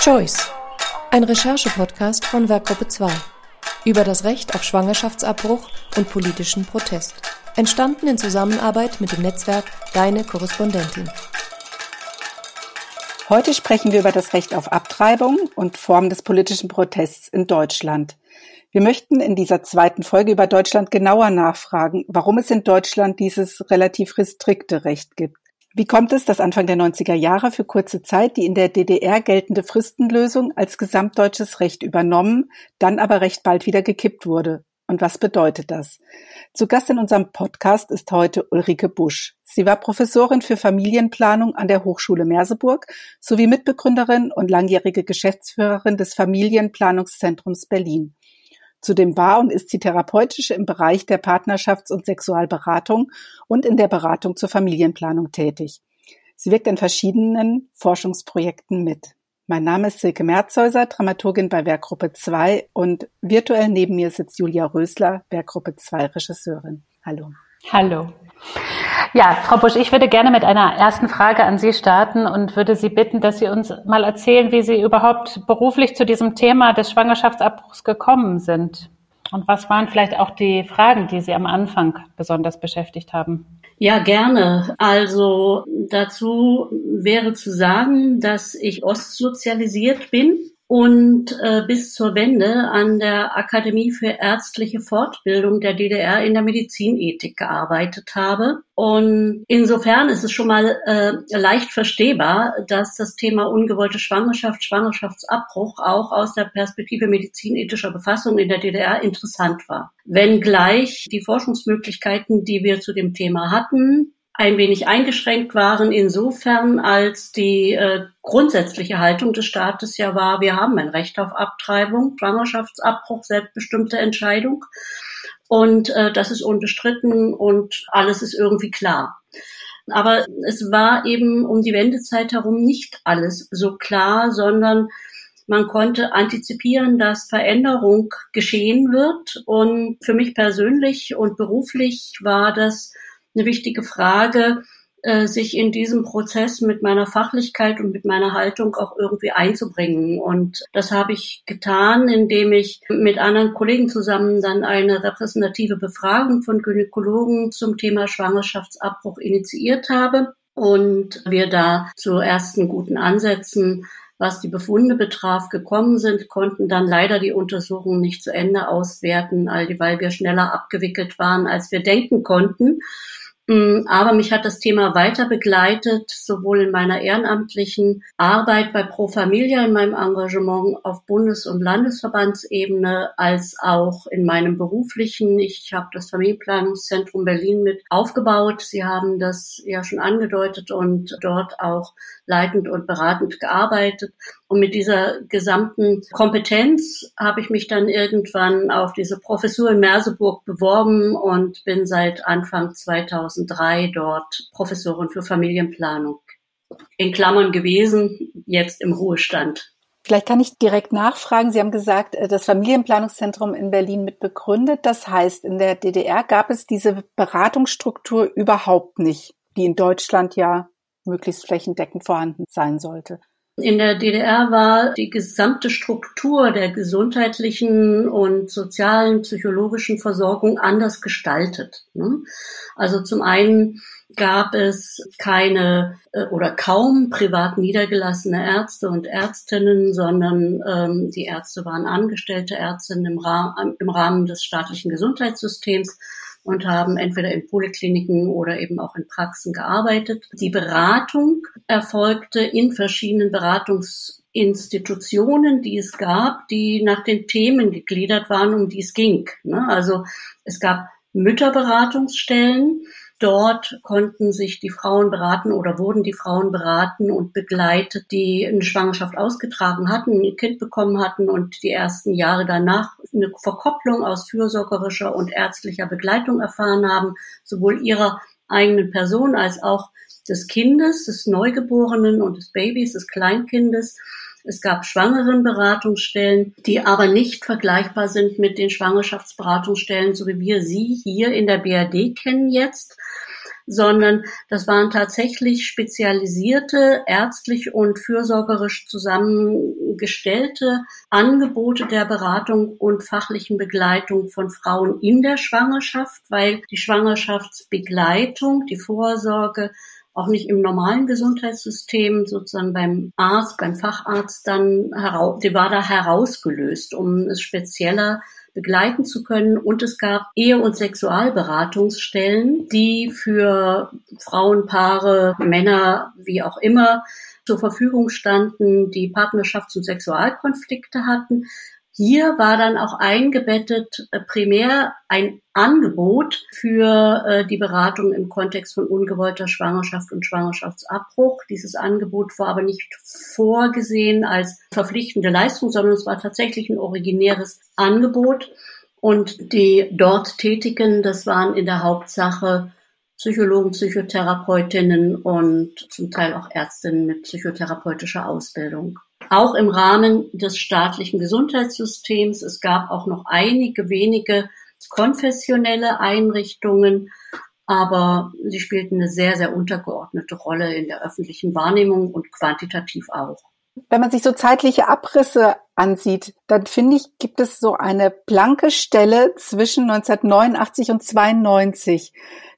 Choice, ein Recherche-Podcast von Werkgruppe 2 über das Recht auf Schwangerschaftsabbruch und politischen Protest. Entstanden in Zusammenarbeit mit dem Netzwerk Deine Korrespondentin. Heute sprechen wir über das Recht auf Abtreibung und Formen des politischen Protests in Deutschland. Wir möchten in dieser zweiten Folge über Deutschland genauer nachfragen, warum es in Deutschland dieses relativ restrikte Recht gibt. Wie kommt es, dass Anfang der 90er Jahre für kurze Zeit die in der DDR geltende Fristenlösung als gesamtdeutsches Recht übernommen, dann aber recht bald wieder gekippt wurde? Und was bedeutet das? Zu Gast in unserem Podcast ist heute Ulrike Busch. Sie war Professorin für Familienplanung an der Hochschule Merseburg sowie Mitbegründerin und langjährige Geschäftsführerin des Familienplanungszentrums Berlin. Zudem war und ist sie therapeutische im Bereich der Partnerschafts- und Sexualberatung und in der Beratung zur Familienplanung tätig. Sie wirkt in verschiedenen Forschungsprojekten mit. Mein Name ist Silke Merzhäuser, Dramaturgin bei Werkgruppe 2 und virtuell neben mir sitzt Julia Rösler, Werkgruppe 2 Regisseurin. Hallo. Hallo. Ja, Frau Busch, ich würde gerne mit einer ersten Frage an Sie starten und würde Sie bitten, dass Sie uns mal erzählen, wie Sie überhaupt beruflich zu diesem Thema des Schwangerschaftsabbruchs gekommen sind. Und was waren vielleicht auch die Fragen, die Sie am Anfang besonders beschäftigt haben? Ja, gerne. Also dazu wäre zu sagen, dass ich ostsozialisiert bin und äh, bis zur Wende an der Akademie für ärztliche Fortbildung der DDR in der Medizinethik gearbeitet habe. Und insofern ist es schon mal äh, leicht verstehbar, dass das Thema ungewollte Schwangerschaft, Schwangerschaftsabbruch auch aus der Perspektive medizinethischer Befassung in der DDR interessant war. Wenngleich die Forschungsmöglichkeiten, die wir zu dem Thema hatten, ein wenig eingeschränkt waren, insofern als die äh, grundsätzliche Haltung des Staates ja war, wir haben ein Recht auf Abtreibung, Schwangerschaftsabbruch, selbstbestimmte Entscheidung. Und äh, das ist unbestritten und alles ist irgendwie klar. Aber es war eben um die Wendezeit herum nicht alles so klar, sondern man konnte antizipieren, dass Veränderung geschehen wird. Und für mich persönlich und beruflich war das eine wichtige Frage, äh, sich in diesem Prozess mit meiner Fachlichkeit und mit meiner Haltung auch irgendwie einzubringen. Und das habe ich getan, indem ich mit anderen Kollegen zusammen dann eine repräsentative Befragung von Gynäkologen zum Thema Schwangerschaftsabbruch initiiert habe und wir da zu ersten guten Ansätzen was die Befunde betraf, gekommen sind, konnten dann leider die Untersuchungen nicht zu Ende auswerten, weil wir schneller abgewickelt waren, als wir denken konnten. Mm, aber mich hat das Thema weiter begleitet, sowohl in meiner ehrenamtlichen Arbeit bei Pro Familia, in meinem Engagement auf Bundes- und Landesverbandsebene, als auch in meinem beruflichen. Ich habe das Familienplanungszentrum Berlin mit aufgebaut. Sie haben das ja schon angedeutet und dort auch leitend und beratend gearbeitet. Und mit dieser gesamten Kompetenz habe ich mich dann irgendwann auf diese Professur in Merseburg beworben und bin seit Anfang 2003 dort Professorin für Familienplanung. In Klammern gewesen, jetzt im Ruhestand. Vielleicht kann ich direkt nachfragen. Sie haben gesagt, äh, das Familienplanungszentrum in Berlin mit begründet. Das heißt, in der DDR gab es diese Beratungsstruktur überhaupt nicht, die in Deutschland ja möglichst flächendeckend vorhanden sein sollte. In der DDR war die gesamte Struktur der gesundheitlichen und sozialen, psychologischen Versorgung anders gestaltet. Ne? Also zum einen gab es keine äh, oder kaum privat niedergelassene Ärzte und Ärztinnen, sondern ähm, die Ärzte waren angestellte Ärztinnen im, Rahmen, im Rahmen des staatlichen Gesundheitssystems und haben entweder in Polikliniken oder eben auch in Praxen gearbeitet. Die Beratung erfolgte in verschiedenen Beratungsinstitutionen, die es gab, die nach den Themen gegliedert waren, um die es ging. Ne? Also es gab Mütterberatungsstellen, Dort konnten sich die Frauen beraten oder wurden die Frauen beraten und begleitet, die eine Schwangerschaft ausgetragen hatten, ein Kind bekommen hatten und die ersten Jahre danach eine Verkopplung aus fürsorgerischer und ärztlicher Begleitung erfahren haben, sowohl ihrer eigenen Person als auch des Kindes, des Neugeborenen und des Babys, des Kleinkindes. Es gab Schwangerenberatungsstellen, die aber nicht vergleichbar sind mit den Schwangerschaftsberatungsstellen, so wie wir sie hier in der BRD kennen jetzt, sondern das waren tatsächlich spezialisierte, ärztlich und fürsorgerisch zusammengestellte Angebote der Beratung und fachlichen Begleitung von Frauen in der Schwangerschaft, weil die Schwangerschaftsbegleitung, die Vorsorge auch nicht im normalen Gesundheitssystem sozusagen beim Arzt, beim Facharzt dann heraus, die war da herausgelöst, um es spezieller begleiten zu können. Und es gab Ehe- und Sexualberatungsstellen, die für Frauenpaare, Männer, wie auch immer, zur Verfügung standen, die Partnerschafts- und Sexualkonflikte hatten. Hier war dann auch eingebettet äh, primär ein Angebot für äh, die Beratung im Kontext von ungewollter Schwangerschaft und Schwangerschaftsabbruch. Dieses Angebot war aber nicht vorgesehen als verpflichtende Leistung, sondern es war tatsächlich ein originäres Angebot. Und die dort Tätigen, das waren in der Hauptsache Psychologen, Psychotherapeutinnen und zum Teil auch Ärztinnen mit psychotherapeutischer Ausbildung auch im Rahmen des staatlichen Gesundheitssystems. Es gab auch noch einige wenige konfessionelle Einrichtungen, aber sie spielten eine sehr, sehr untergeordnete Rolle in der öffentlichen Wahrnehmung und quantitativ auch. Wenn man sich so zeitliche Abrisse ansieht, dann finde ich, gibt es so eine blanke Stelle zwischen 1989 und 92.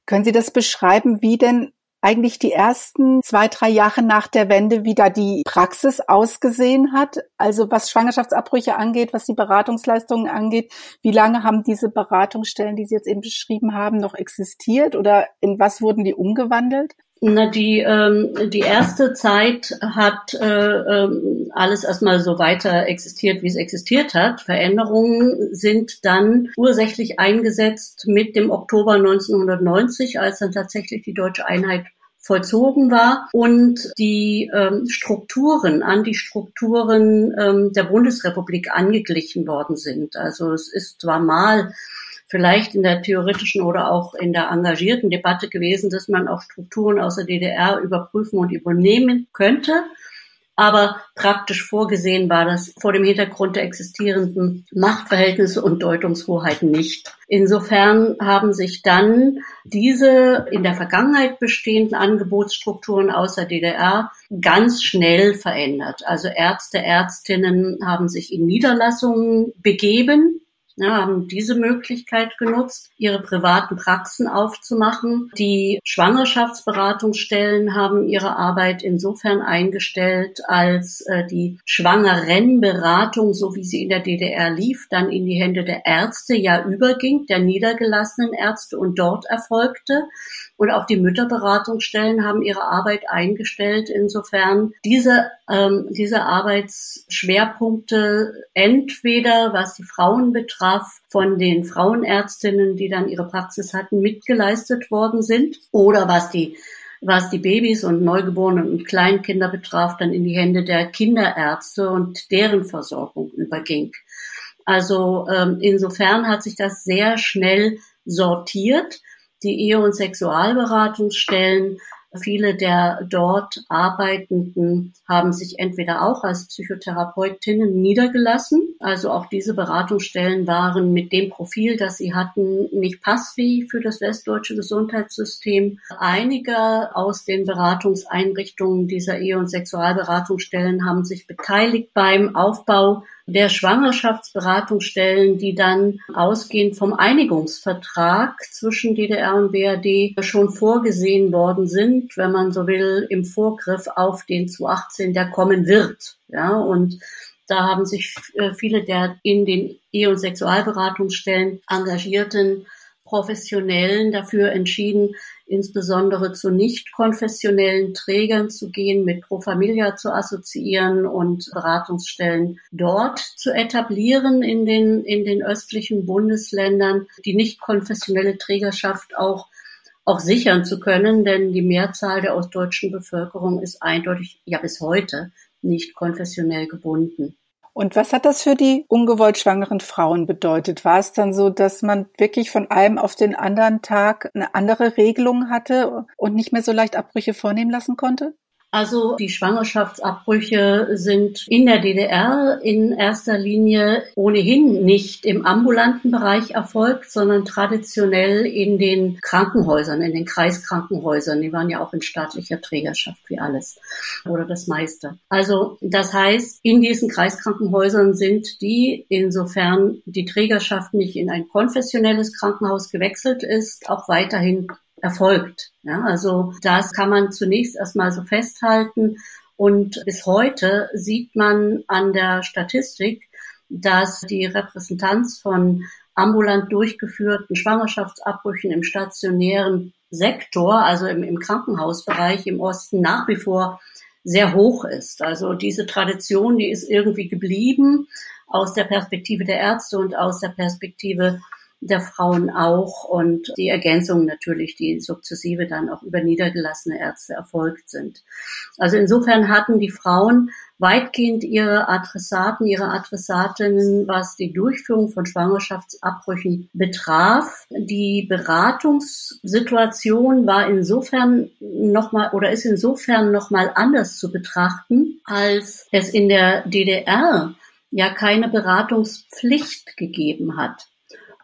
Können Sie das beschreiben, wie denn eigentlich die ersten zwei, drei Jahre nach der Wende, wie da die Praxis ausgesehen hat. Also was Schwangerschaftsabbrüche angeht, was die Beratungsleistungen angeht. Wie lange haben diese Beratungsstellen, die Sie jetzt eben beschrieben haben, noch existiert oder in was wurden die umgewandelt? Na, die, ähm, die erste Zeit hat äh, ähm, alles erstmal so weiter existiert, wie es existiert hat. Veränderungen sind dann ursächlich eingesetzt mit dem Oktober 1990, als dann tatsächlich die deutsche Einheit vollzogen war und die ähm, Strukturen an die Strukturen ähm, der Bundesrepublik angeglichen worden sind. Also es ist zwar mal vielleicht in der theoretischen oder auch in der engagierten Debatte gewesen, dass man auch Strukturen aus der DDR überprüfen und übernehmen könnte. Aber praktisch vorgesehen war das vor dem Hintergrund der existierenden Machtverhältnisse und Deutungshoheiten nicht. Insofern haben sich dann diese in der Vergangenheit bestehenden Angebotsstrukturen aus der DDR ganz schnell verändert. Also Ärzte, Ärztinnen haben sich in Niederlassungen begeben, haben diese Möglichkeit genutzt, ihre privaten Praxen aufzumachen. Die Schwangerschaftsberatungsstellen haben ihre Arbeit insofern eingestellt, als äh, die Schwangerenberatung, so wie sie in der DDR lief, dann in die Hände der Ärzte ja überging, der niedergelassenen Ärzte und dort erfolgte. Und auch die Mütterberatungsstellen haben ihre Arbeit eingestellt. Insofern diese, ähm, diese Arbeitsschwerpunkte entweder, was die Frauen betraf, von den Frauenärztinnen, die dann ihre Praxis hatten, mitgeleistet worden sind oder was die was die Babys und Neugeborenen und Kleinkinder betraf, dann in die Hände der Kinderärzte und deren Versorgung überging. Also ähm, insofern hat sich das sehr schnell sortiert die Ehe- und Sexualberatungsstellen. Viele der dort Arbeitenden haben sich entweder auch als Psychotherapeutinnen niedergelassen. Also auch diese Beratungsstellen waren mit dem Profil, das sie hatten, nicht passfähig für das westdeutsche Gesundheitssystem. Einige aus den Beratungseinrichtungen dieser Ehe- und Sexualberatungsstellen haben sich beteiligt beim Aufbau der Schwangerschaftsberatungsstellen, die dann ausgehend vom Einigungsvertrag zwischen DDR und BRD schon vorgesehen worden sind, wenn man so will, im Vorgriff auf den 2018, der kommen wird. Ja, und da haben sich äh, viele der in den Ehe- und Sexualberatungsstellen engagierten Professionellen dafür entschieden, insbesondere zu nicht konfessionellen Trägern zu gehen, mit Pro Familia zu assoziieren und Beratungsstellen dort zu etablieren in den, in den östlichen Bundesländern, die nicht konfessionelle Trägerschaft auch auch sichern zu können, denn die Mehrzahl der ostdeutschen Bevölkerung ist eindeutig, ja bis heute, nicht konfessionell gebunden. Und was hat das für die ungewollt schwangeren Frauen bedeutet? War es dann so, dass man wirklich von einem auf den anderen Tag eine andere Regelung hatte und nicht mehr so leicht Abbrüche vornehmen lassen konnte? Also die Schwangerschaftsabbrüche sind in der DDR in erster Linie ohnehin nicht im ambulanten Bereich erfolgt, sondern traditionell in den Krankenhäusern, in den Kreiskrankenhäusern. Die waren ja auch in staatlicher Trägerschaft wie alles oder das meiste. Also das heißt, in diesen Kreiskrankenhäusern sind die, insofern die Trägerschaft nicht in ein konfessionelles Krankenhaus gewechselt ist, auch weiterhin erfolgt. Ja, also das kann man zunächst erstmal so festhalten. Und bis heute sieht man an der Statistik, dass die Repräsentanz von ambulant durchgeführten Schwangerschaftsabbrüchen im stationären Sektor, also im, im Krankenhausbereich im Osten nach wie vor sehr hoch ist. Also diese Tradition, die ist irgendwie geblieben aus der Perspektive der Ärzte und aus der Perspektive der Frauen auch und die Ergänzungen natürlich, die sukzessive dann auch über niedergelassene Ärzte erfolgt sind. Also insofern hatten die Frauen weitgehend ihre Adressaten, ihre Adressatinnen, was die Durchführung von Schwangerschaftsabbrüchen betraf. Die Beratungssituation war insofern nochmal oder ist insofern nochmal anders zu betrachten, als es in der DDR ja keine Beratungspflicht gegeben hat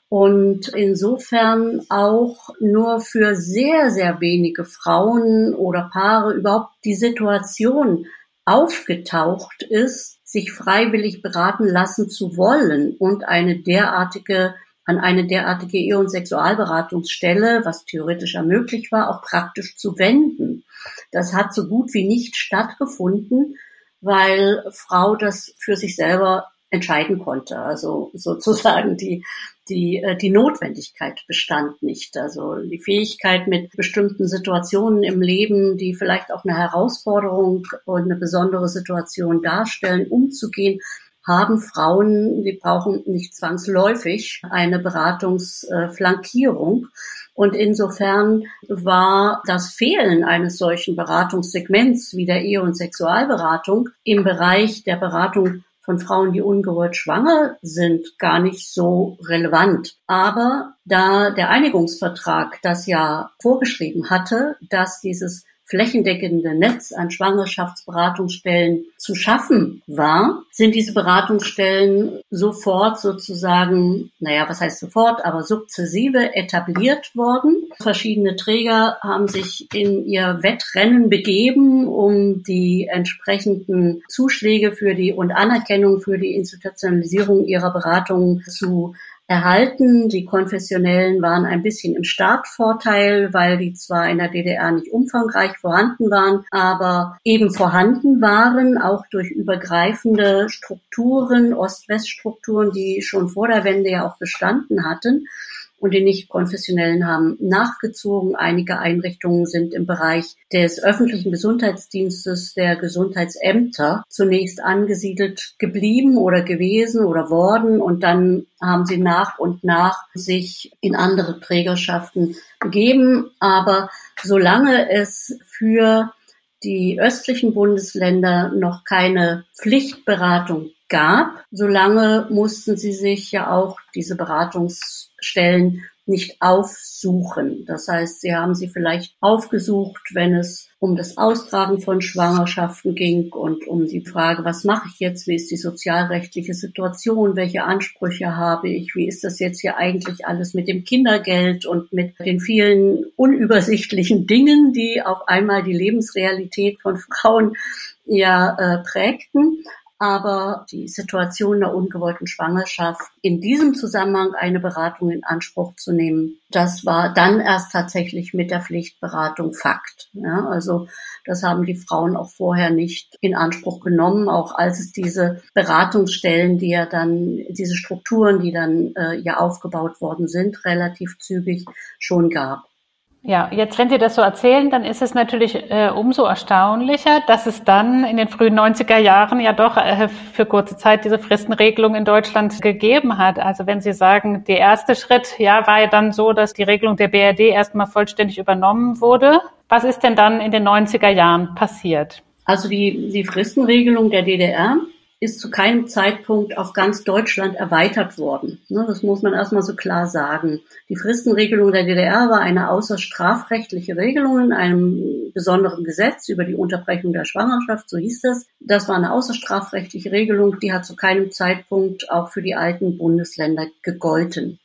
und insofern auch nur für sehr, sehr wenige Frauen oder Paare überhaupt die Situation aufgetaucht ist, sich freiwillig beraten lassen zu wollen und eine derartige an eine derartige Ehe- und Sexualberatungsstelle, was theoretisch möglich war, auch praktisch zu wenden. Das hat so gut wie nicht stattgefunden, weil Frau das für sich selber entscheiden konnte. Also sozusagen die, die, äh, die Notwendigkeit bestand nicht. Also die Fähigkeit mit bestimmten Situationen im Leben, die vielleicht auch eine Herausforderung und eine besondere Situation darstellen, umzugehen, haben Frauen, die brauchen nicht zwangsläufig eine Beratungsflankierung. Und insofern war das Fehlen eines solchen Beratungssegments wie der Ehe- und Sexualberatung im Bereich der Beratung von Frauen, die ungewollt schwanger sind, gar nicht so relevant. Aber da der Einigungsvertrag das ja vorgeschrieben hatte, dass dieses flächendeckende Netz an Schwangerschaftsberatungsstellen zu schaffen war, sind diese Beratungsstellen sofort sozusagen, naja, was heißt sofort, aber sukzessive etabliert worden. Verschiedene Träger haben sich in ihr Wettrennen begeben, um die entsprechenden Zuschläge für die und Anerkennung für die Institutionalisierung ihrer Beratungen zu erhalten. Die Konfessionellen waren ein bisschen im Startvorteil, weil die zwar in der DDR nicht umfangreich vorhanden waren, aber eben vorhanden waren, auch durch übergreifende Strukturen, Ost-West-Strukturen, die schon vor der Wende ja auch bestanden hatten und die nicht-konfessionellen haben nachgezogen. Einige Einrichtungen sind im Bereich des öffentlichen Gesundheitsdienstes der Gesundheitsämter zunächst angesiedelt geblieben oder gewesen oder worden und dann haben sie nach und nach sich in andere Trägerschaften begeben. Aber solange es für die östlichen Bundesländer noch keine Pflichtberatung gab, solange mussten sie sich ja auch diese Beratungsstellen nicht aufsuchen. Das heißt, sie haben sie vielleicht aufgesucht, wenn es um das Austragen von Schwangerschaften ging und um die Frage, was mache ich jetzt, wie ist die sozialrechtliche Situation, welche Ansprüche habe ich, wie ist das jetzt hier eigentlich alles mit dem Kindergeld und mit den vielen unübersichtlichen Dingen, die auf einmal die Lebensrealität von Frauen ja äh, prägten aber die Situation der ungewollten Schwangerschaft in diesem Zusammenhang eine Beratung in Anspruch zu nehmen, das war dann erst tatsächlich mit der Pflichtberatung Fakt. Ja, also das haben die Frauen auch vorher nicht in Anspruch genommen, auch als es diese Beratungsstellen, die ja dann, diese Strukturen, die dann äh, ja aufgebaut worden sind, relativ zügig schon gab. Ja, jetzt, wenn Sie das so erzählen, dann ist es natürlich äh, umso erstaunlicher, dass es dann in den frühen 90er Jahren ja doch äh, für kurze Zeit diese Fristenregelung in Deutschland gegeben hat. Also wenn Sie sagen, der erste Schritt, ja, war ja dann so, dass die Regelung der BRD erstmal vollständig übernommen wurde. Was ist denn dann in den 90er Jahren passiert? Also die, die Fristenregelung der DDR ist zu keinem Zeitpunkt auf ganz Deutschland erweitert worden. Ne, das muss man erstmal so klar sagen. Die Fristenregelung der DDR war eine außerstrafrechtliche Regelung in einem besonderen Gesetz über die Unterbrechung der Schwangerschaft, so hieß das. Das war eine außerstrafrechtliche Regelung, die hat zu keinem Zeitpunkt auch für die alten Bundesländer gegolten.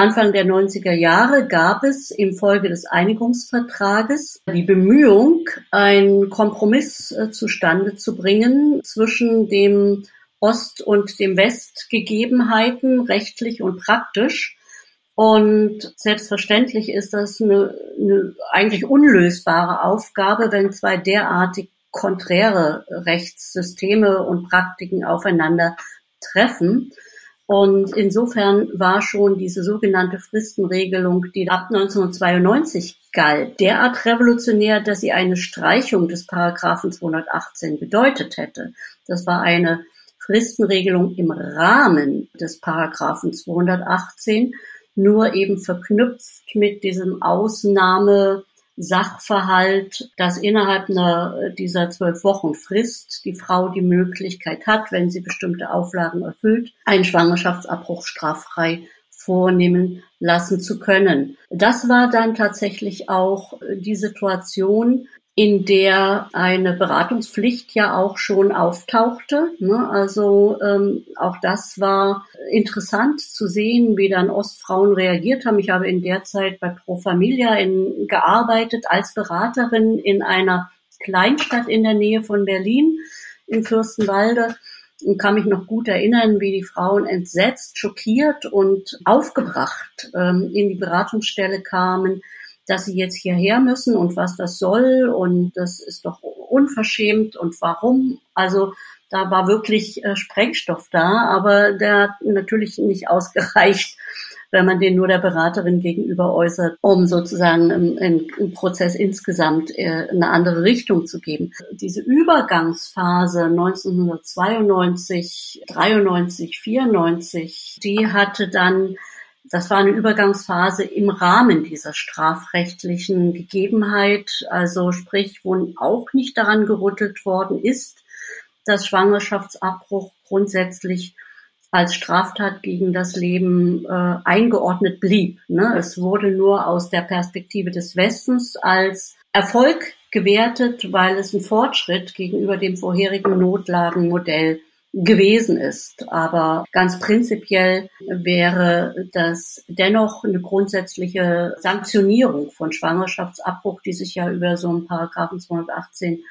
Anfang der 90er Jahre gab es infolge des Einigungsvertrages die Bemühung, einen Kompromiss äh, zustande zu bringen zwischen dem Ost- und dem Westgegebenheiten, rechtlich und praktisch. Und selbstverständlich ist das eine, eine eigentlich unlösbare Aufgabe, wenn zwei derartig konträre Rechtssysteme und Praktiken aufeinander treffen. Und insofern war schon diese sogenannte Fristenregelung, die ab 1992 galt, derart revolutionär, dass sie eine Streichung des Paragraphen 218 bedeutet hätte. Das war eine Fristenregelung im Rahmen des Paragraphen 218, nur eben verknüpft mit diesem Ausnahme Sachverhalt, dass innerhalb einer, dieser zwölf Wochen Frist die Frau die Möglichkeit hat, wenn sie bestimmte Auflagen erfüllt, einen Schwangerschaftsabbruch straffrei vornehmen lassen zu können. Das war dann tatsächlich auch die Situation, in der eine Beratungspflicht ja auch schon auftauchte. Ne? Also ähm, auch das war interessant zu sehen, wie dann Ostfrauen reagiert haben. Ich habe in der Zeit bei Pro Familia in, gearbeitet als Beraterin in einer Kleinstadt in der Nähe von Berlin in Fürstenwalde und kann mich noch gut erinnern, wie die Frauen entsetzt, schockiert und aufgebracht ähm, in die Beratungsstelle kamen, dass sie jetzt hierher müssen und was das soll und das ist doch unverschämt und warum. Also da war wirklich äh, Sprengstoff da, aber der hat natürlich nicht ausgereicht, wenn man den nur der Beraterin gegenüber äußert, um sozusagen im, Prozess insgesamt äh, eine andere Richtung zu geben. Diese Übergangsphase 1992, 93, 94, die hatte dann das war eine Übergangsphase im Rahmen dieser strafrechtlichen Gegebenheit, also sprich, wo auch nicht daran gerüttelt worden ist, dass Schwangerschaftsabbruch grundsätzlich als Straftat gegen das Leben äh, eingeordnet blieb. Ne? Es wurde nur aus der Perspektive des Westens als Erfolg gewertet, weil es ein Fortschritt gegenüber dem vorherigen Notlagenmodell gewesen ist. Aber ganz prinzipiell wäre das dennoch eine grundsätzliche Sanktionierung von Schwangerschaftsabbruch, die sich ja über so einen Paragraphen 218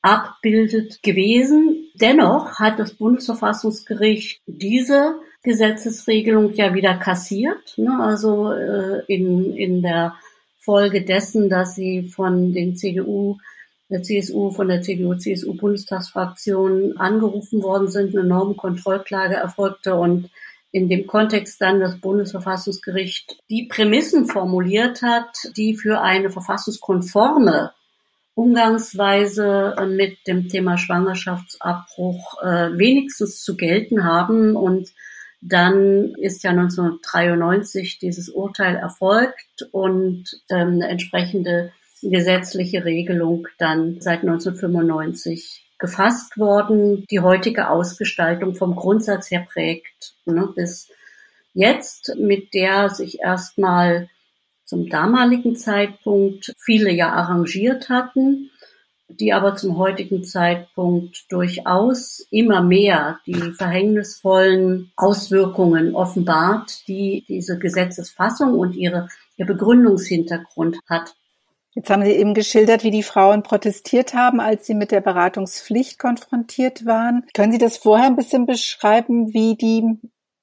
abbildet gewesen. Dennoch hat das Bundesverfassungsgericht diese Gesetzesregelung ja wieder kassiert. Ne? Also äh, in, in der Folge dessen, dass sie von den CDU der CSU, von der CDU-CSU-Bundestagsfraktion angerufen worden sind, eine Normenkontrollklage erfolgte und in dem Kontext dann das Bundesverfassungsgericht die Prämissen formuliert hat, die für eine verfassungskonforme Umgangsweise äh, mit dem Thema Schwangerschaftsabbruch äh, wenigstens zu gelten haben. Und dann ist ja 1993 dieses Urteil erfolgt und ähm, eine entsprechende gesetzliche Regelung dann seit 1995 gefasst worden, die heutige Ausgestaltung vom Grundsatz her prägt, ne, bis jetzt, mit der sich erstmal zum damaligen Zeitpunkt viele ja arrangiert hatten, die aber zum heutigen Zeitpunkt durchaus immer mehr die verhängnisvollen Auswirkungen offenbart, die diese Gesetzesfassung und ihre, ihr Begründungshintergrund hat. Jetzt haben Sie eben geschildert, wie die Frauen protestiert haben, als sie mit der Beratungspflicht konfrontiert waren. Können Sie das vorher ein bisschen beschreiben, wie die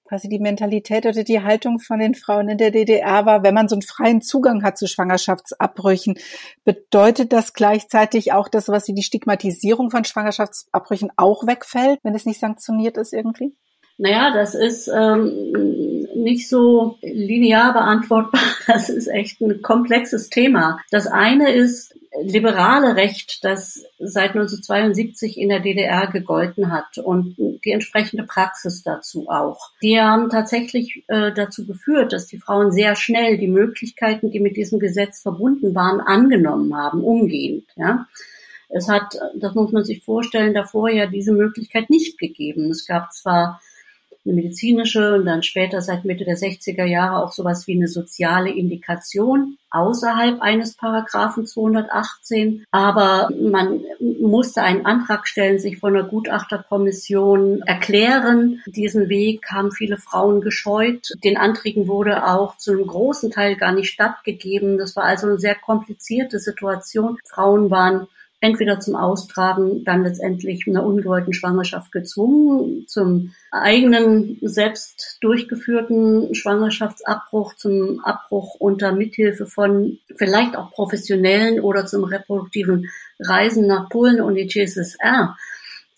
quasi die Mentalität oder die Haltung von den Frauen in der DDR war, wenn man so einen freien Zugang hat zu Schwangerschaftsabbrüchen, bedeutet das gleichzeitig auch, dass sowas wie die Stigmatisierung von Schwangerschaftsabbrüchen auch wegfällt, wenn es nicht sanktioniert ist irgendwie? Naja, das ist ähm, nicht so linear beantwortbar. Das ist echt ein komplexes Thema. Das eine ist liberale Recht, das seit 1972 in der DDR gegolten hat und die entsprechende Praxis dazu auch. Die haben tatsächlich äh, dazu geführt, dass die Frauen sehr schnell die Möglichkeiten, die mit diesem Gesetz verbunden waren, angenommen haben, umgehend. Ja Es hat, das muss man sich vorstellen, davor ja diese Möglichkeit nicht gegeben. Es gab zwar eine medizinische und dann später seit Mitte der 60er Jahre auch sowas wie eine soziale Indikation außerhalb eines Paragraphen 218. Aber man musste einen Antrag stellen, sich von einer Gutachterkommission erklären. Diesen Weg haben viele Frauen gescheut. Den Anträgen wurde auch zu einem großen Teil gar nicht stattgegeben. Das war also eine sehr komplizierte Situation. Frauen waren entweder zum Austragen, dann letztendlich einer ungewollten Schwangerschaft gezwungen, zum eigenen selbst durchgeführten Schwangerschaftsabbruch, zum Abbruch unter Mithilfe von vielleicht auch professionellen oder zum reproduktiven Reisen nach Polen und die GSSR.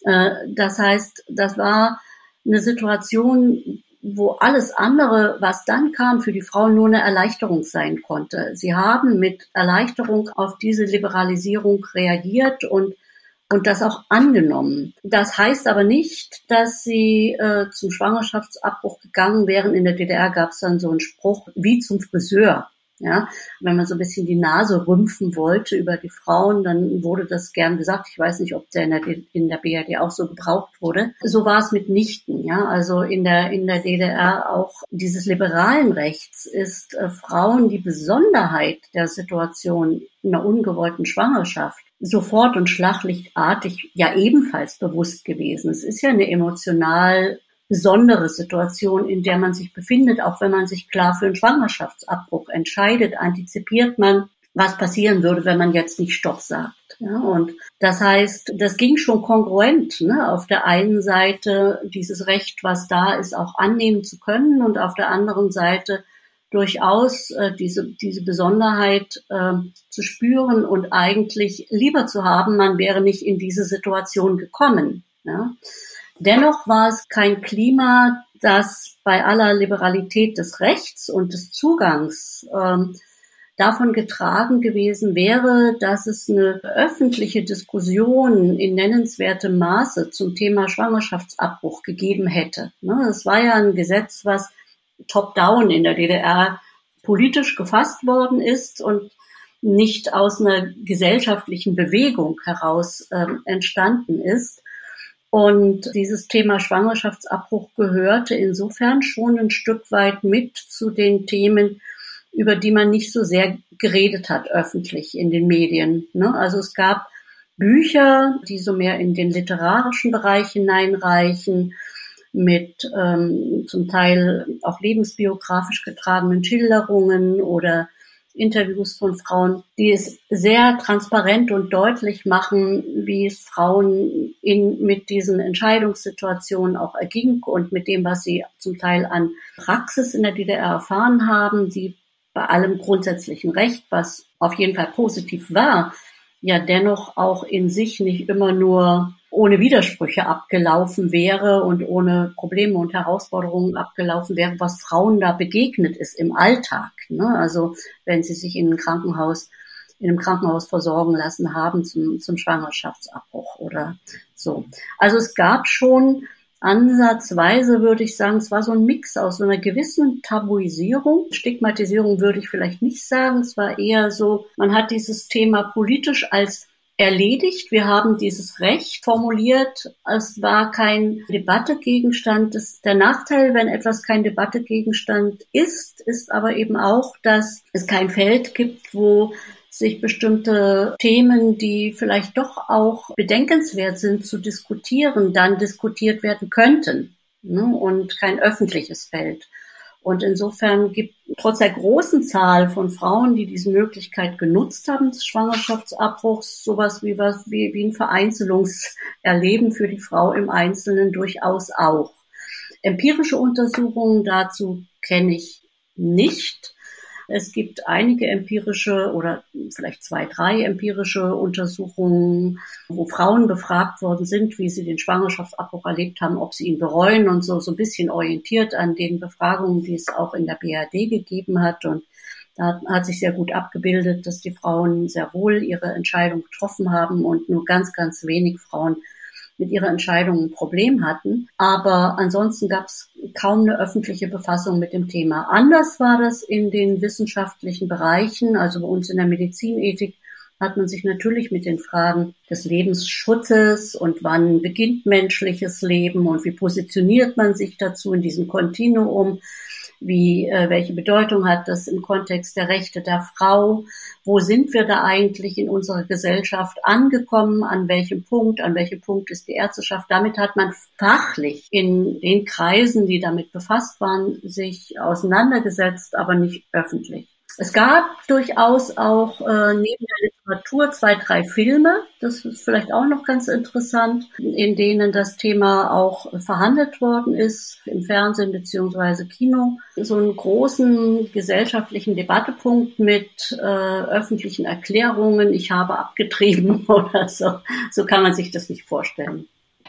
Äh, das heißt, das war eine Situation, wo alles andere, was dann kam, für die Frauen nur eine Erleichterung sein konnte. Sie haben mit Erleichterung auf diese Liberalisierung reagiert und und das auch angenommen. Das heißt aber nicht, dass sie äh, zum Schwangerschaftsabbruch gegangen wären. In der DDR gab es dann so einen Spruch wie zum Friseur. Ja, wenn man so ein bisschen die Nase rümpfen wollte über die Frauen, dann wurde das gern gesagt. Ich weiß nicht, ob der in der, in der BRD auch so gebraucht wurde. So war es mitnichten. Ja, also in der, in der DDR auch dieses liberalen Rechts ist äh, Frauen die Besonderheit der Situation in einer ungewollten Schwangerschaft sofort und schlaglichtartig ja ebenfalls bewusst gewesen. Es ist ja eine emotional besondere Situation, in der man sich befindet, auch wenn man sich klar für einen Schwangerschaftsabbruch entscheidet, antizipiert man, was passieren würde, wenn man jetzt nicht Stopp sagt. Ja, und das heißt, das ging schon kongruent. Ne? Auf der einen Seite dieses Recht, was da ist, auch annehmen zu können und auf der anderen Seite durchaus äh, diese, diese Besonderheit äh, zu spüren und eigentlich lieber zu haben, man wäre nicht in diese Situation gekommen. Ja? Dennoch war es kein Klima, das bei aller Liberalität des Rechts und des Zugangs ähm, davon getragen gewesen wäre, dass es eine öffentliche Diskussion in nennenswertem Maße zum Thema Schwangerschaftsabbruch gegeben hätte. Ne, es war ja ein Gesetz, was top-down in der DDR politisch gefasst worden ist und nicht aus einer gesellschaftlichen Bewegung heraus ähm, entstanden ist. Und dieses Thema Schwangerschaftsabbruch gehörte insofern schon ein Stück weit mit zu den Themen, über die man nicht so sehr geredet hat öffentlich in den Medien. Ne? Also es gab Bücher, die so mehr in den literarischen Bereich hineinreichen, mit ähm, zum Teil auch lebensbiografisch getragenen Schilderungen oder Interviews von Frauen, die es sehr transparent und deutlich machen, wie es Frauen in, mit diesen Entscheidungssituationen auch erging und mit dem, was sie zum Teil an Praxis in der DDR erfahren haben, die bei allem grundsätzlichen Recht, was auf jeden Fall positiv war, ja dennoch auch in sich nicht immer nur ohne Widersprüche abgelaufen wäre und ohne Probleme und Herausforderungen abgelaufen wäre, was Frauen da begegnet ist im Alltag. Ne? Also wenn sie sich in einem Krankenhaus in einem Krankenhaus versorgen lassen haben zum, zum Schwangerschaftsabbruch oder so. Also es gab schon ansatzweise, würde ich sagen, es war so ein Mix aus so einer gewissen Tabuisierung. Stigmatisierung würde ich vielleicht nicht sagen. Es war eher so, man hat dieses Thema politisch als erledigt. Wir haben dieses Recht formuliert. Es war kein Debattegegenstand. Das, der Nachteil, wenn etwas kein Debattegegenstand ist, ist aber eben auch, dass es kein Feld gibt, wo sich bestimmte Themen, die vielleicht doch auch bedenkenswert sind zu diskutieren, dann diskutiert werden könnten ne? und kein öffentliches Feld. Und insofern gibt trotz der großen Zahl von Frauen, die diese Möglichkeit genutzt haben des Schwangerschaftsabbruchs, sowas wie was wie, wie ein Vereinzelungserleben für die Frau im Einzelnen durchaus auch. Empirische Untersuchungen dazu kenne ich nicht. Es gibt einige empirische oder vielleicht zwei, drei empirische Untersuchungen, wo Frauen befragt worden sind, wie sie den Schwangerschaftsabbruch erlebt haben, ob sie ihn bereuen und so, so ein bisschen orientiert an den Befragungen, die es auch in der BRD gegeben hat. Und da hat sich sehr gut abgebildet, dass die Frauen sehr wohl ihre Entscheidung getroffen haben und nur ganz, ganz wenig Frauen mit ihrer Entscheidung ein Problem hatten. Aber ansonsten gab es kaum eine öffentliche Befassung mit dem Thema. Anders war das in den wissenschaftlichen Bereichen, also bei uns in der Medizinethik hat man sich natürlich mit den Fragen des Lebensschutzes und wann beginnt menschliches Leben und wie positioniert man sich dazu in diesem Kontinuum wie, äh, welche Bedeutung hat das im Kontext der Rechte der Frau? Wo sind wir da eigentlich in unserer Gesellschaft angekommen? An welchem Punkt? An welchem Punkt ist die Ärzteschaft? Damit hat man fachlich in den Kreisen, die damit befasst waren, sich auseinandergesetzt, aber nicht öffentlich. Es gab durchaus auch äh, neben der Literatur zwei, drei Filme, das ist vielleicht auch noch ganz interessant, in denen das Thema auch verhandelt worden ist, im Fernsehen beziehungsweise Kino. So einen großen gesellschaftlichen Debattepunkt mit äh, öffentlichen Erklärungen, ich habe abgetrieben oder so. So kann man sich das nicht vorstellen.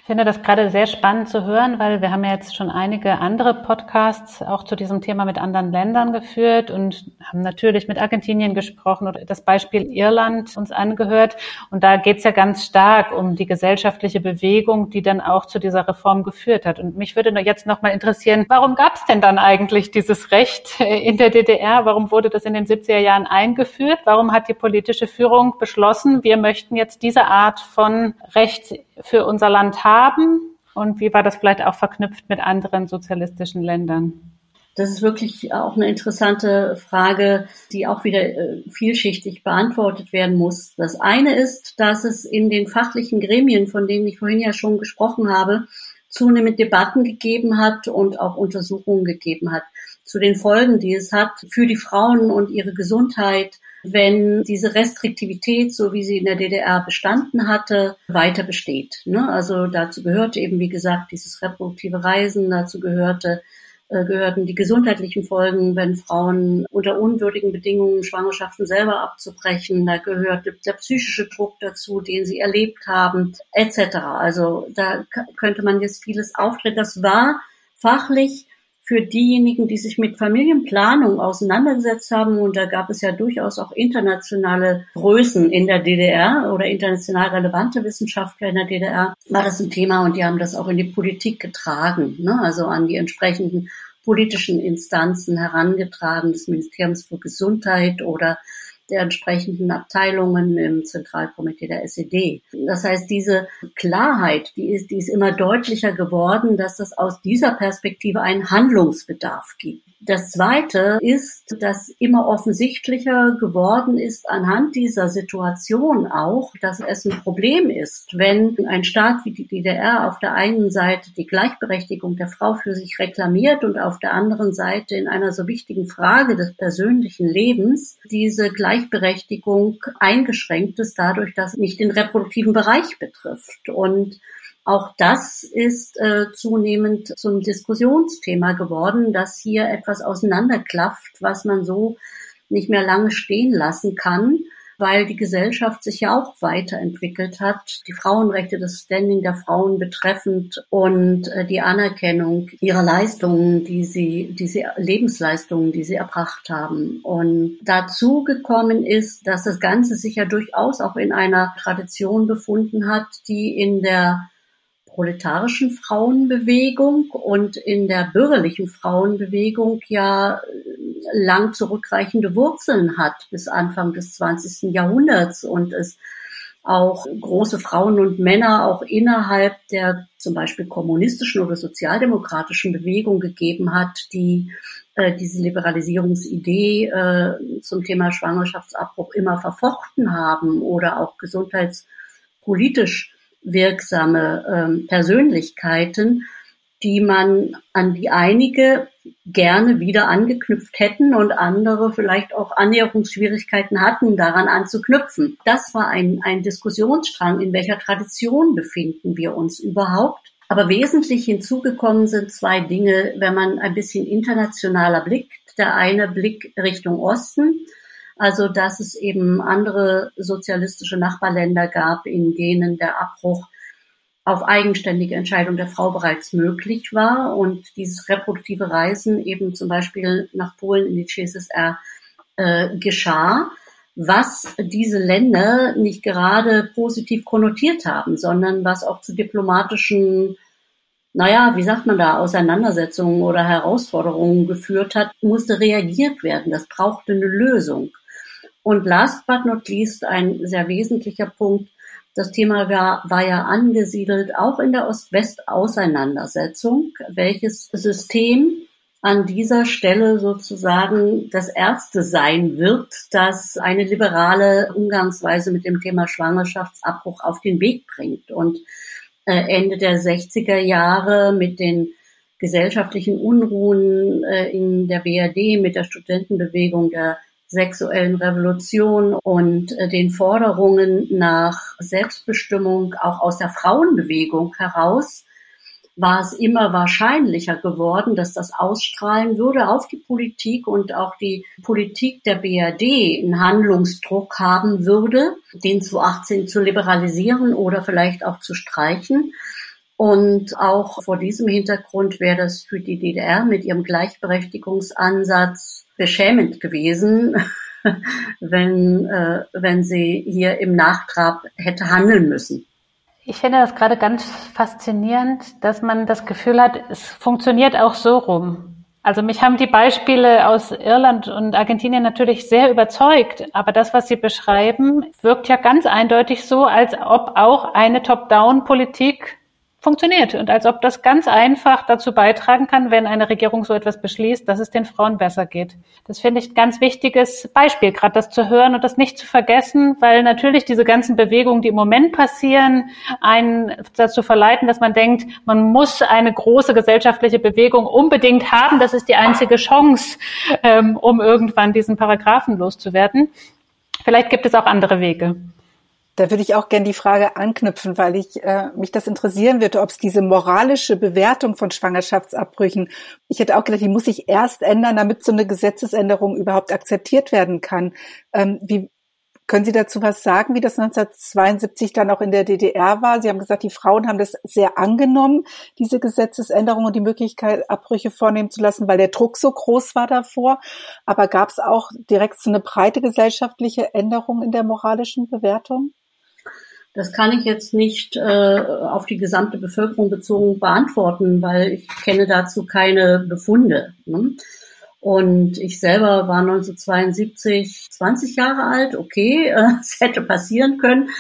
Ich finde das gerade sehr spannend zu hören, weil wir haben ja jetzt schon einige andere Podcasts auch zu diesem Thema mit anderen Ländern geführt und haben natürlich mit Argentinien gesprochen oder das Beispiel Irland uns angehört. Und da geht es ja ganz stark um die gesellschaftliche Bewegung, die dann auch zu dieser Reform geführt hat. Und mich würde jetzt noch mal interessieren, warum gab es denn dann eigentlich dieses Recht in der DDR? Warum wurde das in den 70er Jahren eingeführt? Warum hat die politische Führung beschlossen, wir möchten jetzt diese Art von Recht für unser Land haben? Und wie war das vielleicht auch verknüpft mit anderen sozialistischen Ländern? Das ist wirklich auch eine interessante Frage, die auch wieder äh, vielschichtig beantwortet werden muss. Das eine ist, dass es in den fachlichen Gremien, von denen ich vorhin ja schon gesprochen habe, zunehmend Debatten gegeben hat und auch Untersuchungen gegeben hat zu den Folgen, die es hat für die Frauen und ihre Gesundheit, wenn diese Restriktivität, so wie sie in der DDR bestanden hatte, weiter besteht. Ne? Also dazu gehörte eben, wie gesagt, dieses reproduktive Reisen, dazu gehörte äh, gehörten die gesundheitlichen Folgen, wenn Frauen unter unwürdigen Bedingungen Schwangerschaften selber abzubrechen. Da gehörte der psychische Druck dazu, den sie erlebt haben, etc. Also da könnte man jetzt vieles auftreten. Das war fachlich für diejenigen, die sich mit Familienplanung auseinandergesetzt haben, und da gab es ja durchaus auch internationale Größen in der DDR oder international relevante Wissenschaftler in der DDR, war das ein Thema und die haben das auch in die Politik getragen, ne? also an die entsprechenden politischen Instanzen herangetragen, des Ministeriums für Gesundheit oder der entsprechenden Abteilungen im Zentralkomitee der SED. Das heißt, diese Klarheit, die ist, die ist immer deutlicher geworden, dass es aus dieser Perspektive einen Handlungsbedarf gibt. Das Zweite ist, dass immer offensichtlicher geworden ist anhand dieser Situation auch, dass es ein Problem ist, wenn ein Staat wie die DDR auf der einen Seite die Gleichberechtigung der Frau für sich reklamiert und auf der anderen Seite in einer so wichtigen Frage des persönlichen Lebens diese Gleichberechtigung eingeschränkt ist dadurch, dass nicht den reproduktiven Bereich betrifft. Und auch das ist äh, zunehmend zum Diskussionsthema geworden, dass hier etwas auseinanderklafft, was man so nicht mehr lange stehen lassen kann, weil die Gesellschaft sich ja auch weiterentwickelt hat, die Frauenrechte, das Standing der Frauen betreffend und äh, die Anerkennung ihrer Leistungen, die sie, diese Lebensleistungen, die sie erbracht haben. Und dazu gekommen ist, dass das Ganze sich ja durchaus auch in einer Tradition befunden hat, die in der proletarischen Frauenbewegung und in der bürgerlichen Frauenbewegung ja äh, lang zurückreichende Wurzeln hat bis Anfang des 20. Jahrhunderts und es auch große Frauen und Männer auch innerhalb der zum Beispiel kommunistischen oder sozialdemokratischen Bewegung gegeben hat, die äh, diese Liberalisierungsidee äh, zum Thema Schwangerschaftsabbruch immer verfochten haben oder auch gesundheitspolitisch wirksame ähm, Persönlichkeiten, die man an die einige gerne wieder angeknüpft hätten und andere vielleicht auch Annäherungsschwierigkeiten hatten, daran anzuknüpfen. Das war ein, ein Diskussionsstrang, in welcher Tradition befinden wir uns überhaupt. Aber wesentlich hinzugekommen sind zwei Dinge, wenn man ein bisschen internationaler blickt. Der eine Blick Richtung Osten, also, dass es eben andere sozialistische Nachbarländer gab, in denen der Abbruch auf eigenständige Entscheidung der Frau bereits möglich war und dieses reproduktive Reisen eben zum Beispiel nach Polen in die CSSR äh, geschah, was diese Länder nicht gerade positiv konnotiert haben, sondern was auch zu diplomatischen, naja, wie sagt man da, Auseinandersetzungen oder Herausforderungen geführt hat, musste reagiert werden. Das brauchte eine Lösung. Und last but not least ein sehr wesentlicher Punkt. Das Thema war, war ja angesiedelt auch in der Ost-West-Auseinandersetzung, welches System an dieser Stelle sozusagen das erste sein wird, das eine liberale Umgangsweise mit dem Thema Schwangerschaftsabbruch auf den Weg bringt. Und äh, Ende der 60er Jahre mit den gesellschaftlichen Unruhen äh, in der BRD, mit der Studentenbewegung der sexuellen Revolution und äh, den Forderungen nach Selbstbestimmung auch aus der Frauenbewegung heraus war es immer wahrscheinlicher geworden, dass das ausstrahlen würde auf die Politik und auch die Politik der BRD einen Handlungsdruck haben würde, den zu 18 zu liberalisieren oder vielleicht auch zu streichen. Und auch vor diesem Hintergrund wäre das für die DDR mit ihrem Gleichberechtigungsansatz beschämend gewesen, wenn, äh, wenn sie hier im Nachtrab hätte handeln müssen. Ich finde das gerade ganz faszinierend, dass man das Gefühl hat, es funktioniert auch so rum. Also mich haben die Beispiele aus Irland und Argentinien natürlich sehr überzeugt, aber das, was Sie beschreiben, wirkt ja ganz eindeutig so, als ob auch eine Top-Down-Politik funktioniert und als ob das ganz einfach dazu beitragen kann, wenn eine Regierung so etwas beschließt, dass es den Frauen besser geht. Das finde ich ein ganz wichtiges Beispiel, gerade das zu hören und das nicht zu vergessen, weil natürlich diese ganzen Bewegungen, die im Moment passieren, einen dazu verleiten, dass man denkt, man muss eine große gesellschaftliche Bewegung unbedingt haben. Das ist die einzige Chance, ähm, um irgendwann diesen Paragraphen loszuwerden. Vielleicht gibt es auch andere Wege. Da würde ich auch gerne die Frage anknüpfen, weil ich äh, mich das interessieren würde, ob es diese moralische Bewertung von Schwangerschaftsabbrüchen, ich hätte auch gedacht, die muss sich erst ändern, damit so eine Gesetzesänderung überhaupt akzeptiert werden kann. Ähm, wie können Sie dazu was sagen, wie das 1972 dann auch in der DDR war? Sie haben gesagt, die Frauen haben das sehr angenommen, diese Gesetzesänderung und die Möglichkeit, Abbrüche vornehmen zu lassen, weil der Druck so groß war davor. Aber gab es auch direkt so eine breite gesellschaftliche Änderung in der moralischen Bewertung? Das kann ich jetzt nicht äh, auf die gesamte Bevölkerung bezogen beantworten, weil ich kenne dazu keine Befunde. Ne? Und ich selber war 1972 20 Jahre alt. Okay, äh, es hätte passieren können.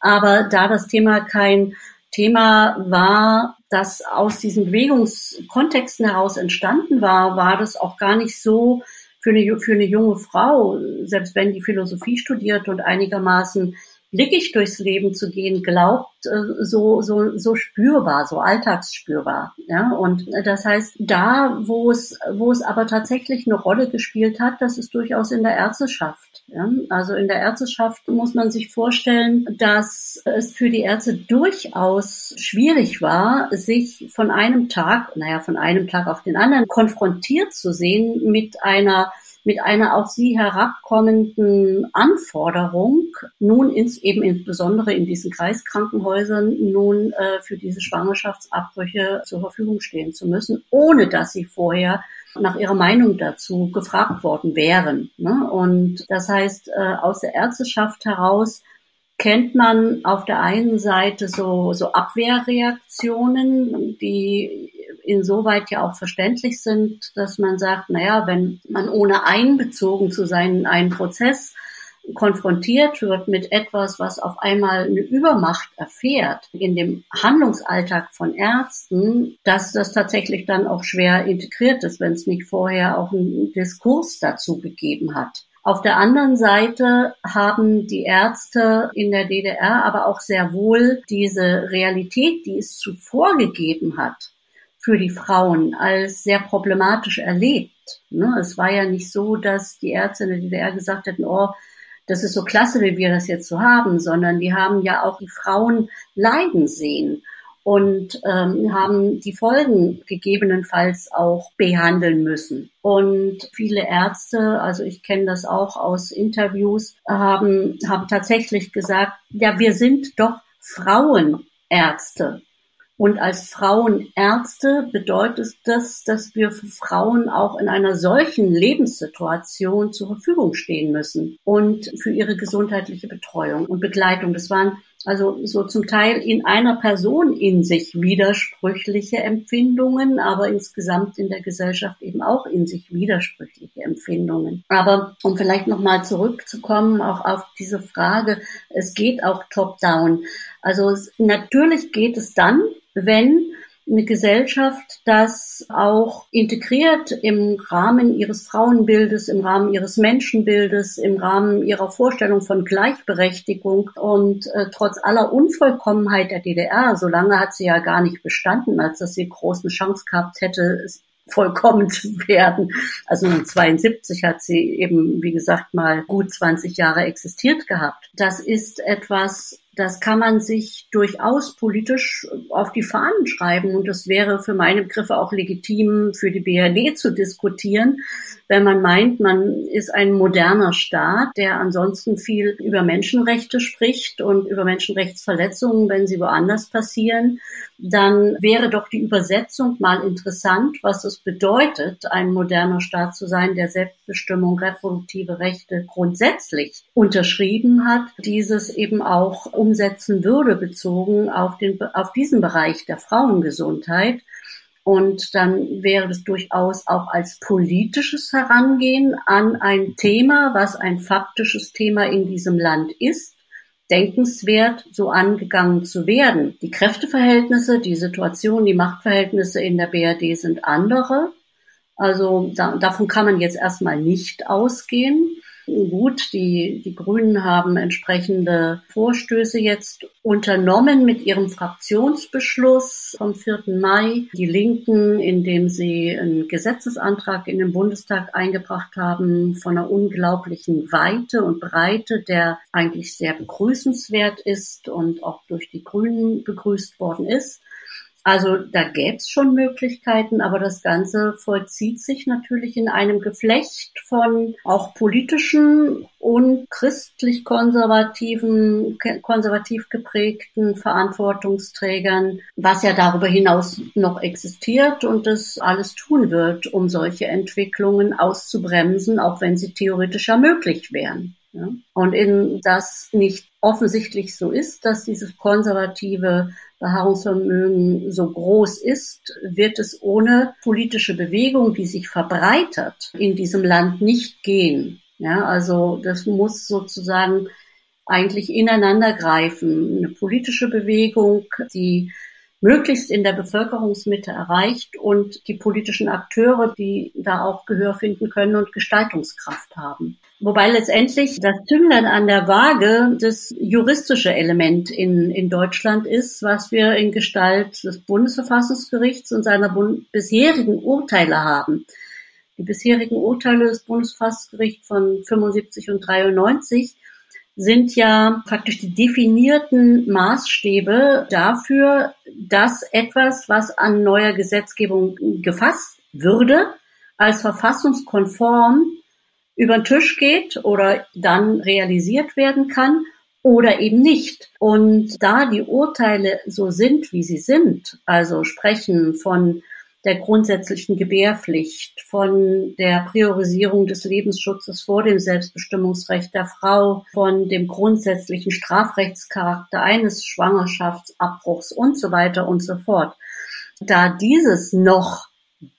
Aber da das Thema kein Thema war, das aus diesen Bewegungskontexten heraus entstanden war, war das auch gar nicht so für eine, für eine junge Frau, selbst wenn die Philosophie studiert und einigermaßen blickig durchs Leben zu gehen glaubt, äh, so, so, so spürbar, so alltagsspürbar. Ja? Und das heißt, da, wo es, wo es aber tatsächlich eine Rolle gespielt hat, das ist durchaus in der Ärzteschaft. Ja? Also in der Ärzteschaft muss man sich vorstellen, dass es für die Ärzte durchaus schwierig war, sich von einem Tag, naja, von einem Tag auf den anderen konfrontiert zu sehen mit einer mit einer auf sie herabkommenden Anforderung, nun ins, eben insbesondere in diesen Kreiskrankenhäusern nun äh, für diese Schwangerschaftsabbrüche zur Verfügung stehen zu müssen, ohne dass sie vorher nach ihrer Meinung dazu gefragt worden wären. Ne? Und das heißt, äh, aus der Ärzteschaft heraus kennt man auf der einen Seite so, so Abwehrreaktionen, die insoweit ja auch verständlich sind, dass man sagt, naja, wenn man ohne einbezogen zu sein in einen Prozess konfrontiert wird mit etwas, was auf einmal eine Übermacht erfährt in dem Handlungsalltag von Ärzten, dass das tatsächlich dann auch schwer integriert ist, wenn es nicht vorher auch einen Diskurs dazu gegeben hat. Auf der anderen Seite haben die Ärzte in der DDR aber auch sehr wohl diese Realität, die es zuvor gegeben hat, für die Frauen als sehr problematisch erlebt. Ne? Es war ja nicht so, dass die Ärzte in der DDR gesagt hätten, oh, das ist so klasse, wie wir das jetzt so haben, sondern die haben ja auch die Frauen leiden sehen und ähm, haben die Folgen gegebenenfalls auch behandeln müssen. Und viele Ärzte, also ich kenne das auch aus Interviews, haben, haben tatsächlich gesagt, ja, wir sind doch Frauenärzte. Und als Frauenärzte bedeutet das, dass wir für Frauen auch in einer solchen Lebenssituation zur Verfügung stehen müssen und für ihre gesundheitliche Betreuung und Begleitung. Das waren also so zum Teil in einer Person in sich widersprüchliche Empfindungen, aber insgesamt in der Gesellschaft eben auch in sich widersprüchliche Empfindungen. Aber um vielleicht nochmal zurückzukommen, auch auf diese Frage, es geht auch top-down. Also es, natürlich geht es dann, wenn eine Gesellschaft das auch integriert im Rahmen ihres Frauenbildes, im Rahmen ihres Menschenbildes, im Rahmen ihrer Vorstellung von Gleichberechtigung und äh, trotz aller Unvollkommenheit der DDR, so lange hat sie ja gar nicht bestanden, als dass sie großen Chance gehabt hätte, vollkommen zu werden. Also 1972 hat sie eben, wie gesagt, mal gut 20 Jahre existiert gehabt. Das ist etwas, das kann man sich durchaus politisch auf die Fahnen schreiben. Und das wäre für meine Begriffe auch legitim für die BRD zu diskutieren, wenn man meint, man ist ein moderner Staat, der ansonsten viel über Menschenrechte spricht und über Menschenrechtsverletzungen, wenn sie woanders passieren, dann wäre doch die Übersetzung mal interessant, was es bedeutet, ein moderner Staat zu sein, der Selbstbestimmung, reproduktive Rechte grundsätzlich unterschrieben hat, dieses eben auch umsetzen würde, bezogen auf, den, auf diesen Bereich der Frauengesundheit. Und dann wäre es durchaus auch als politisches Herangehen an ein Thema, was ein faktisches Thema in diesem Land ist, denkenswert, so angegangen zu werden. Die Kräfteverhältnisse, die Situation, die Machtverhältnisse in der BRD sind andere. Also da, davon kann man jetzt erstmal nicht ausgehen gut. Die, die Grünen haben entsprechende Vorstöße jetzt unternommen mit ihrem Fraktionsbeschluss vom 4. Mai. Die Linken, indem sie einen Gesetzesantrag in den Bundestag eingebracht haben von einer unglaublichen Weite und Breite, der eigentlich sehr begrüßenswert ist und auch durch die Grünen begrüßt worden ist. Also da gäbe es schon Möglichkeiten, aber das Ganze vollzieht sich natürlich in einem Geflecht von auch politischen und christlich-konservativen, konservativ geprägten Verantwortungsträgern, was ja darüber hinaus noch existiert und das alles tun wird, um solche Entwicklungen auszubremsen, auch wenn sie theoretisch ja möglich wären. Und in das nicht offensichtlich so ist, dass dieses konservative Beharrungsvermögen so groß ist, wird es ohne politische Bewegung, die sich verbreitert, in diesem Land nicht gehen. Ja, also das muss sozusagen eigentlich ineinander greifen. Eine politische Bewegung, die möglichst in der Bevölkerungsmitte erreicht und die politischen Akteure, die da auch Gehör finden können und Gestaltungskraft haben. Wobei letztendlich das Zünglein an der Waage das juristische Element in, in Deutschland ist, was wir in Gestalt des Bundesverfassungsgerichts und seiner bisherigen Urteile haben. Die bisherigen Urteile des Bundesverfassungsgerichts von 75 und 93 sind ja praktisch die definierten Maßstäbe dafür, dass etwas, was an neuer Gesetzgebung gefasst würde, als verfassungskonform über den Tisch geht oder dann realisiert werden kann oder eben nicht. Und da die Urteile so sind, wie sie sind, also sprechen von der grundsätzlichen Gebärpflicht, von der Priorisierung des Lebensschutzes vor dem Selbstbestimmungsrecht der Frau, von dem grundsätzlichen Strafrechtscharakter eines Schwangerschaftsabbruchs und so weiter und so fort. Da dieses noch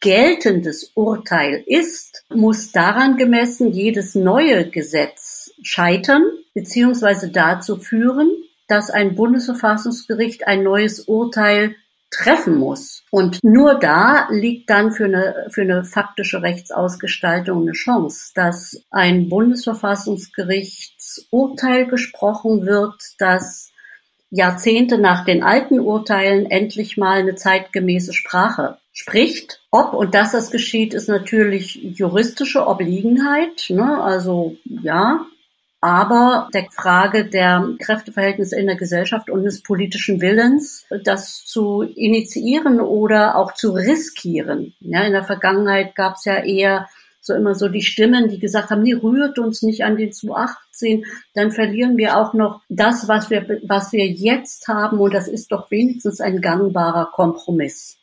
geltendes Urteil ist, muss daran gemessen jedes neue Gesetz scheitern bzw. dazu führen, dass ein Bundesverfassungsgericht ein neues Urteil treffen muss. Und nur da liegt dann für eine, für eine faktische Rechtsausgestaltung eine Chance, dass ein Bundesverfassungsgerichtsurteil gesprochen wird, das Jahrzehnte nach den alten Urteilen endlich mal eine zeitgemäße Sprache spricht. Ob und dass das geschieht, ist natürlich juristische Obliegenheit. Ne? Also ja, aber der Frage der Kräfteverhältnisse in der Gesellschaft und des politischen Willens, das zu initiieren oder auch zu riskieren. Ja, in der Vergangenheit gab es ja eher so immer so die Stimmen, die gesagt haben, nee, rührt uns nicht an den 218, dann verlieren wir auch noch das, was wir, was wir jetzt haben und das ist doch wenigstens ein gangbarer Kompromiss.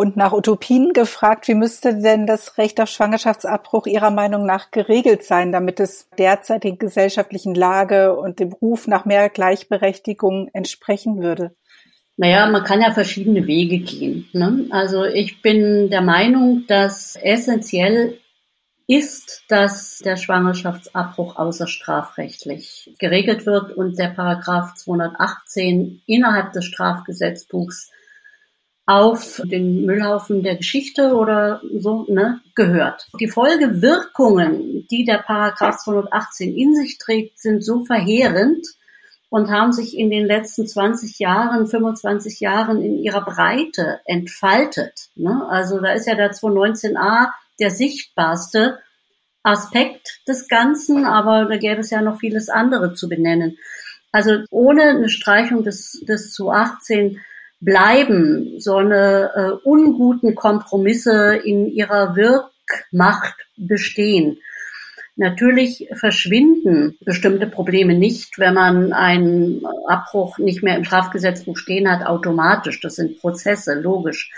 Und nach Utopien gefragt, wie müsste denn das Recht auf Schwangerschaftsabbruch Ihrer Meinung nach geregelt sein, damit es derzeitigen gesellschaftlichen Lage und dem Ruf nach mehr Gleichberechtigung entsprechen würde? Naja, man kann ja verschiedene Wege gehen. Ne? Also ich bin der Meinung, dass essentiell ist, dass der Schwangerschaftsabbruch außerstrafrechtlich geregelt wird und der Paragraph 218 innerhalb des Strafgesetzbuchs auf den Müllhaufen der Geschichte oder so ne, gehört. Die Folgewirkungen, die der Paragraph 218 in sich trägt, sind so verheerend und haben sich in den letzten 20 Jahren, 25 Jahren in ihrer Breite entfaltet. Ne? Also da ist ja der 219a der sichtbarste Aspekt des Ganzen, aber da gäbe es ja noch vieles andere zu benennen. Also ohne eine Streichung des, des 218 bleiben so eine äh, unguten Kompromisse in ihrer Wirkmacht bestehen. Natürlich verschwinden bestimmte Probleme nicht, wenn man einen Abbruch nicht mehr im Strafgesetzbuch stehen hat, automatisch. Das sind Prozesse, logisch.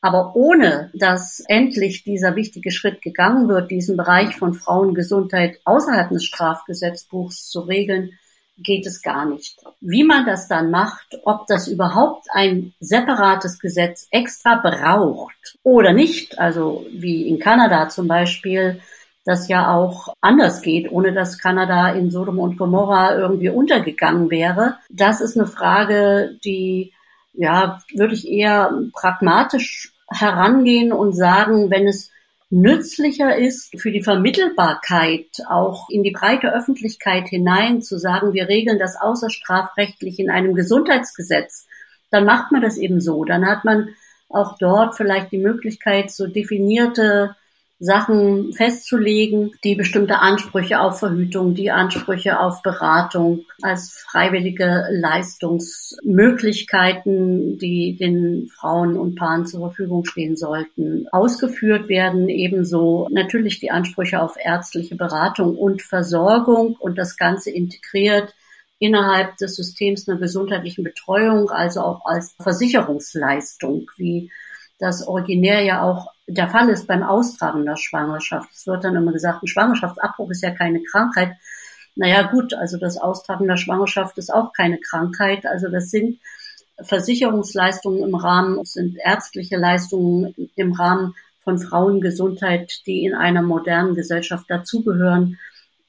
Aber ohne dass endlich dieser wichtige Schritt gegangen wird, diesen Bereich von Frauengesundheit außerhalb des Strafgesetzbuchs zu regeln, geht es gar nicht. Wie man das dann macht, ob das überhaupt ein separates Gesetz extra braucht oder nicht, also wie in Kanada zum Beispiel, das ja auch anders geht, ohne dass Kanada in Sodom und Gomorra irgendwie untergegangen wäre. Das ist eine Frage, die ja, würde ich eher pragmatisch herangehen und sagen, wenn es nützlicher ist für die Vermittelbarkeit auch in die breite Öffentlichkeit hinein zu sagen, wir regeln das außerstrafrechtlich in einem Gesundheitsgesetz, dann macht man das eben so. Dann hat man auch dort vielleicht die Möglichkeit, so definierte Sachen festzulegen, die bestimmte Ansprüche auf Verhütung, die Ansprüche auf Beratung als freiwillige Leistungsmöglichkeiten, die den Frauen und Paaren zur Verfügung stehen sollten, ausgeführt werden. Ebenso natürlich die Ansprüche auf ärztliche Beratung und Versorgung und das Ganze integriert innerhalb des Systems einer gesundheitlichen Betreuung, also auch als Versicherungsleistung, wie das originär ja auch der Fall ist beim Austragen der Schwangerschaft. Es wird dann immer gesagt, ein Schwangerschaftsabbruch ist ja keine Krankheit. Naja gut, also das Austragen der Schwangerschaft ist auch keine Krankheit. Also das sind Versicherungsleistungen im Rahmen, es sind ärztliche Leistungen im Rahmen von Frauengesundheit, die in einer modernen Gesellschaft dazugehören.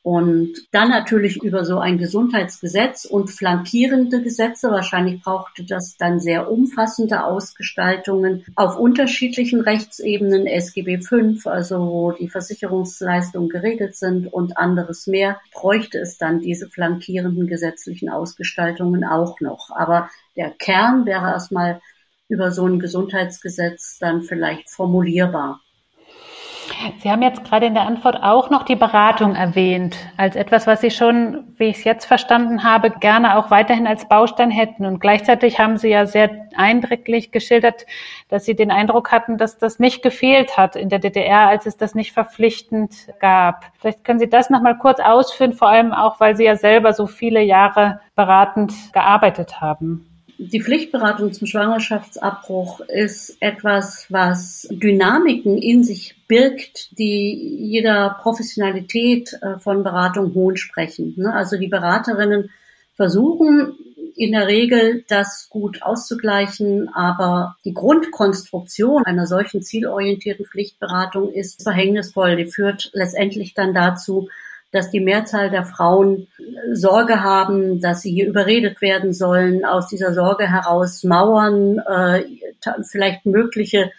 Und dann natürlich über so ein Gesundheitsgesetz und flankierende Gesetze. Wahrscheinlich brauchte das dann sehr umfassende Ausgestaltungen auf unterschiedlichen Rechtsebenen, SGB V, also wo die Versicherungsleistungen geregelt sind und anderes mehr, bräuchte es dann diese flankierenden gesetzlichen Ausgestaltungen auch noch. Aber der Kern wäre erstmal über so ein Gesundheitsgesetz dann vielleicht formulierbar. Sie haben jetzt gerade in der Antwort auch noch die Beratung erwähnt, als etwas, was Sie schon, wie ich es jetzt verstanden habe, gerne auch weiterhin als Baustein hätten. Und gleichzeitig haben Sie ja sehr eindrücklich geschildert, dass Sie den Eindruck hatten, dass das nicht gefehlt hat in der DDR, als es das nicht verpflichtend gab. Vielleicht können Sie das nochmal kurz ausführen, vor allem auch, weil Sie ja selber so viele Jahre beratend gearbeitet haben. Die Pflichtberatung zum Schwangerschaftsabbruch ist etwas, was Dynamiken in sich birgt, die jeder Professionalität äh, von Beratung hohn sprechen. Ne? Also die Beraterinnen versuchen in der Regel das gut auszugleichen, aber die Grundkonstruktion einer solchen zielorientierten Pflichtberatung ist verhängnisvoll. Die führt letztendlich dann dazu, dass die Mehrzahl der Frauen äh, Sorge haben, dass sie hier überredet werden sollen, aus dieser Sorge heraus mauern, äh, vielleicht mögliche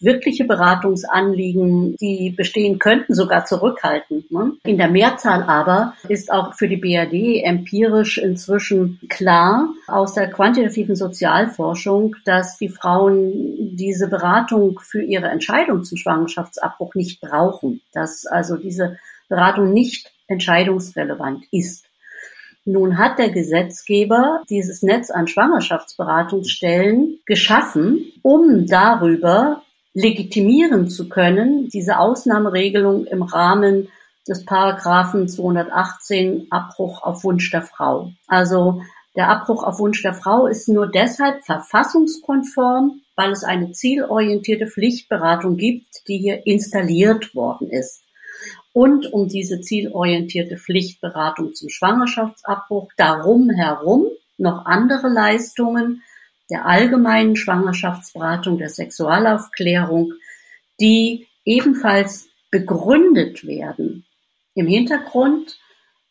wirkliche Beratungsanliegen, die bestehen könnten, sogar zurückhalten. Ne? In der Mehrzahl aber ist auch für die BRD empirisch inzwischen klar aus der quantitativen Sozialforschung, dass die Frauen diese Beratung für ihre Entscheidung zum Schwangerschaftsabbruch nicht brauchen, dass also diese Beratung nicht entscheidungsrelevant ist. Nun hat der Gesetzgeber dieses Netz an Schwangerschaftsberatungsstellen geschaffen, um darüber legitimieren zu können, diese Ausnahmeregelung im Rahmen des Paragraphen 218 Abbruch auf Wunsch der Frau. Also der Abbruch auf Wunsch der Frau ist nur deshalb verfassungskonform, weil es eine zielorientierte Pflichtberatung gibt, die hier installiert worden ist. Und um diese zielorientierte Pflichtberatung zum Schwangerschaftsabbruch darum herum noch andere Leistungen der allgemeinen Schwangerschaftsberatung, der Sexualaufklärung, die ebenfalls begründet werden. Im Hintergrund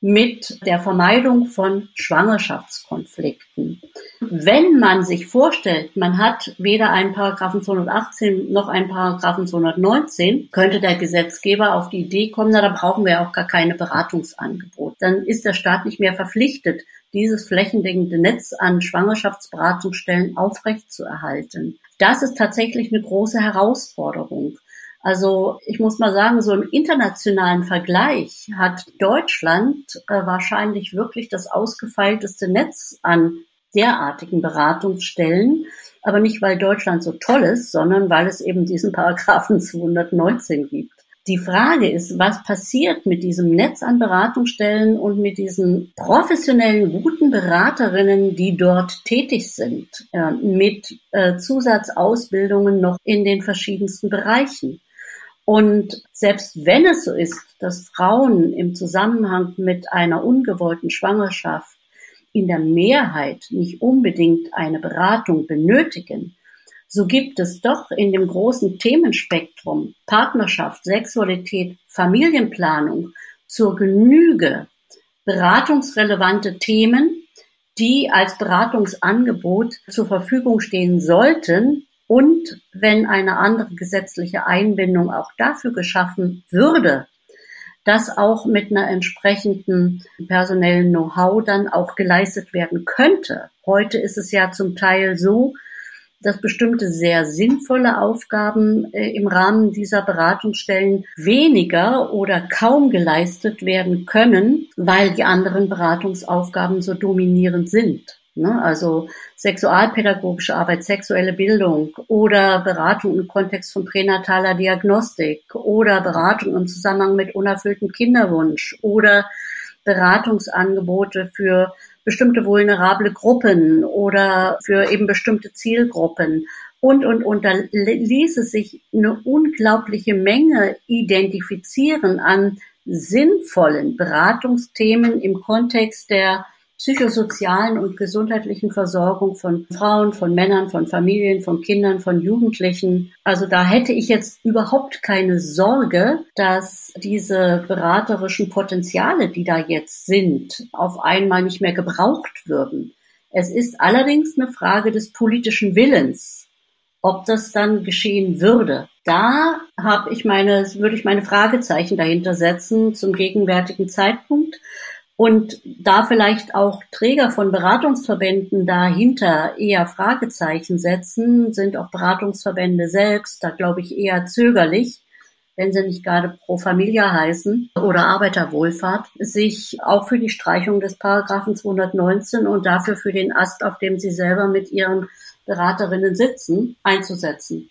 mit der Vermeidung von Schwangerschaftskonflikten. Wenn man sich vorstellt, man hat weder einen Paragraphen 218 noch einen Paragraphen 219, könnte der Gesetzgeber auf die Idee kommen, na, da brauchen wir auch gar keine Beratungsangebote. Dann ist der Staat nicht mehr verpflichtet, dieses flächendeckende Netz an Schwangerschaftsberatungsstellen aufrechtzuerhalten. Das ist tatsächlich eine große Herausforderung. Also ich muss mal sagen, so im internationalen Vergleich hat Deutschland äh, wahrscheinlich wirklich das ausgefeilteste Netz an derartigen Beratungsstellen. Aber nicht, weil Deutschland so toll ist, sondern weil es eben diesen Paragraphen 219 gibt. Die Frage ist, was passiert mit diesem Netz an Beratungsstellen und mit diesen professionellen, guten Beraterinnen, die dort tätig sind, mit äh, Zusatzausbildungen noch in den verschiedensten Bereichen. Und selbst wenn es so ist, dass Frauen im Zusammenhang mit einer ungewollten Schwangerschaft in der Mehrheit nicht unbedingt eine Beratung benötigen, so gibt es doch in dem großen Themenspektrum Partnerschaft, Sexualität, Familienplanung zur Genüge beratungsrelevante Themen, die als Beratungsangebot zur Verfügung stehen sollten, und wenn eine andere gesetzliche Einbindung auch dafür geschaffen würde, das auch mit einer entsprechenden personellen Know-how dann auch geleistet werden könnte. Heute ist es ja zum Teil so, dass bestimmte sehr sinnvolle Aufgaben äh, im Rahmen dieser Beratungsstellen weniger oder kaum geleistet werden können, weil die anderen Beratungsaufgaben so dominierend sind. Ne? Also sexualpädagogische Arbeit, sexuelle Bildung oder Beratung im Kontext von pränataler Diagnostik oder Beratung im Zusammenhang mit unerfülltem Kinderwunsch oder Beratungsangebote für bestimmte vulnerable Gruppen oder für eben bestimmte Zielgruppen. Und, und, und da ließe sich eine unglaubliche Menge identifizieren an sinnvollen Beratungsthemen im Kontext der psychosozialen und gesundheitlichen Versorgung von Frauen, von Männern, von Familien, von Kindern, von Jugendlichen. Also da hätte ich jetzt überhaupt keine Sorge, dass diese beraterischen Potenziale, die da jetzt sind, auf einmal nicht mehr gebraucht würden. Es ist allerdings eine Frage des politischen Willens, ob das dann geschehen würde. Da habe ich meine, würde ich meine Fragezeichen dahinter setzen zum gegenwärtigen Zeitpunkt. Und da vielleicht auch Träger von Beratungsverbänden dahinter eher Fragezeichen setzen, sind auch Beratungsverbände selbst, da glaube ich eher zögerlich, wenn sie nicht gerade Pro Familia heißen oder Arbeiterwohlfahrt, sich auch für die Streichung des Paragraphen 219 und dafür für den Ast, auf dem sie selber mit ihren Beraterinnen sitzen, einzusetzen.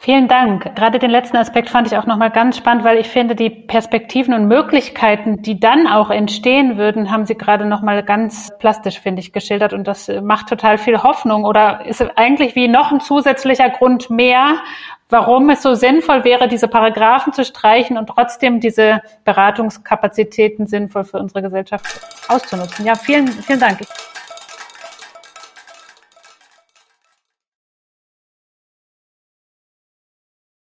Vielen Dank. Gerade den letzten Aspekt fand ich auch nochmal ganz spannend, weil ich finde, die Perspektiven und Möglichkeiten, die dann auch entstehen würden, haben Sie gerade nochmal ganz plastisch, finde ich, geschildert. Und das macht total viel Hoffnung oder ist eigentlich wie noch ein zusätzlicher Grund mehr, warum es so sinnvoll wäre, diese Paragraphen zu streichen und trotzdem diese Beratungskapazitäten sinnvoll für unsere Gesellschaft auszunutzen. Ja, vielen, vielen Dank.